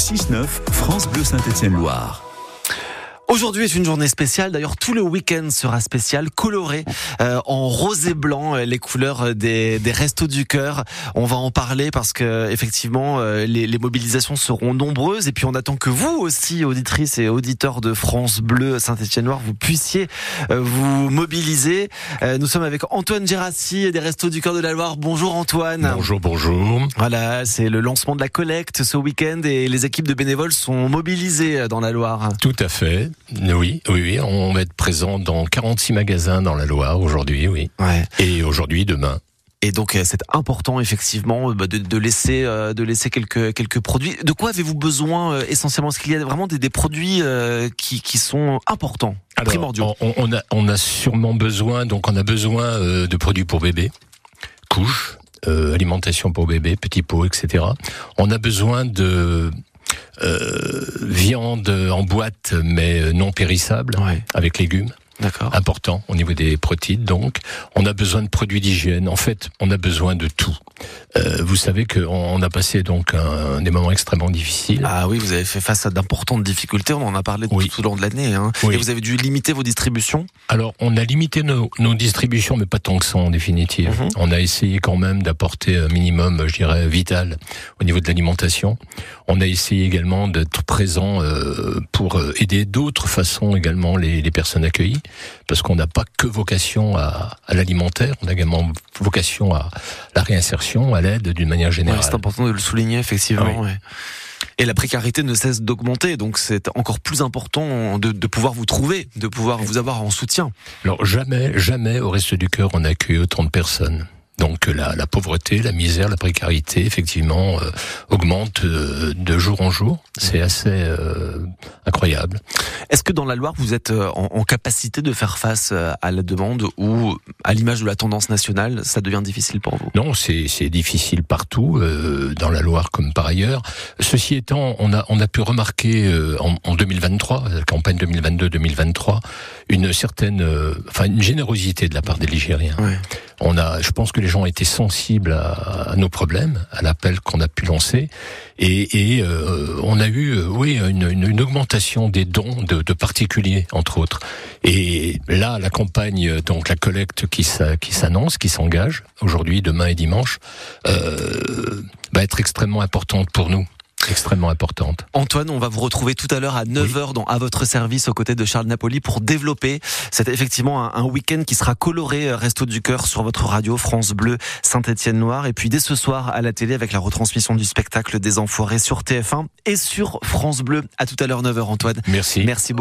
6-9, France Bleu Saint-Étienne-Loire. Aujourd'hui est une journée spéciale. D'ailleurs, tout le week-end sera spécial, coloré euh, en rose et blanc, euh, les couleurs des, des restos du cœur. On va en parler parce que effectivement, euh, les, les, mobilisations seront nombreuses. Et puis, on attend que vous aussi, auditrices et auditeurs de France Bleu Saint-Étienne-Noir, vous puissiez vous mobiliser. nous sommes avec Antoine Gérassi des Restos du cœur de la Loire. Bonjour Antoine. Bonjour, bonjour. Voilà, c'est le lancement de la collecte ce week-end et les équipes de bénévoles sont mobilisées dans la Loire. Tout à fait. Oui, oui, oui, on va être présent dans 46 magasins dans la Loire aujourd'hui, oui. Ouais. Et aujourd'hui, demain. Et donc euh, c'est important effectivement bah, de, de, laisser euh, de laisser quelques quelques produits. De quoi avez-vous besoin euh, essentiellement? Est-ce qu'il y a vraiment des, des produits qui, qui sont importants, Alors, primordiaux? on, on, a on a sûrement besoin donc on a besoin de produits pour bébé, couches, alimentation pour bébé, petits pots, etc. On a besoin de euh, viande en boîte mais non périssable ouais. avec légumes. Important au niveau des protéines. Donc, on a besoin de produits d'hygiène. En fait, on a besoin de tout. Euh, vous savez qu'on a passé donc un, des moments extrêmement difficiles. Ah oui, vous avez fait face à d'importantes difficultés. On en a parlé oui. tout au long de l'année. Hein. Oui. Et vous avez dû limiter vos distributions? Alors, on a limité nos, nos distributions, mais pas tant que ça en définitive. Mhm. On a essayé quand même d'apporter un minimum, je dirais, vital au niveau de l'alimentation. On a essayé également d'être présent euh, pour aider d'autres façons également les, les personnes accueillies parce qu'on n'a pas que vocation à, à l'alimentaire, on a également vocation à la réinsertion, à l'aide d'une manière générale. Ouais, c'est important de le souligner, effectivement. Ah oui. ouais. Et la précarité ne cesse d'augmenter, donc c'est encore plus important de, de, pouvoir vous trouver, de pouvoir vous avoir en soutien. Alors jamais, jamais au reste du cœur on a accueilli autant de personnes. Donc la, la, pauvreté, la misère, la précarité, effectivement, euh, augmente euh, de jour en jour. C'est assez euh, incroyable. Est-ce que dans la Loire, vous êtes en, en, capacité de faire face à la demande ou, à l'image de la tendance nationale, ça devient difficile pour vous? Non, c'est difficile partout, euh, dans la Loire comme par ailleurs. Ceci étant, on a, on a pu remarquer euh, en, en 2023, la campagne 2022-2023, une certaine, euh, enfin une générosité de la part des Ligériens. Ouais. On a, je pense que les gens ont été sensibles à, nos problèmes, à l'appel qu'on a pu lancer, et, euh, on a eu, euh, oui, une, augmentation des dons de, particuliers, entre autres. Et là, la campagne, donc la collecte qui, qui s'annonce, qui s'engage aujourd'hui, demain et dimanche, euh, va être extrêmement importante pour nous extrêmement importante. Antoine, on va vous retrouver tout à l'heure à 9h oui. dans, à votre service aux côtés de Charles Napoli pour développer. C'est effectivement un, un week-end qui sera coloré Resto du Cœur sur votre radio France Bleu Saint-Étienne-Noir. Et puis dès ce soir à la télé avec la retransmission du spectacle des Enfoirés sur TF1 et sur France Bleu. À tout à l'heure 9h Antoine. Merci. Merci beaucoup.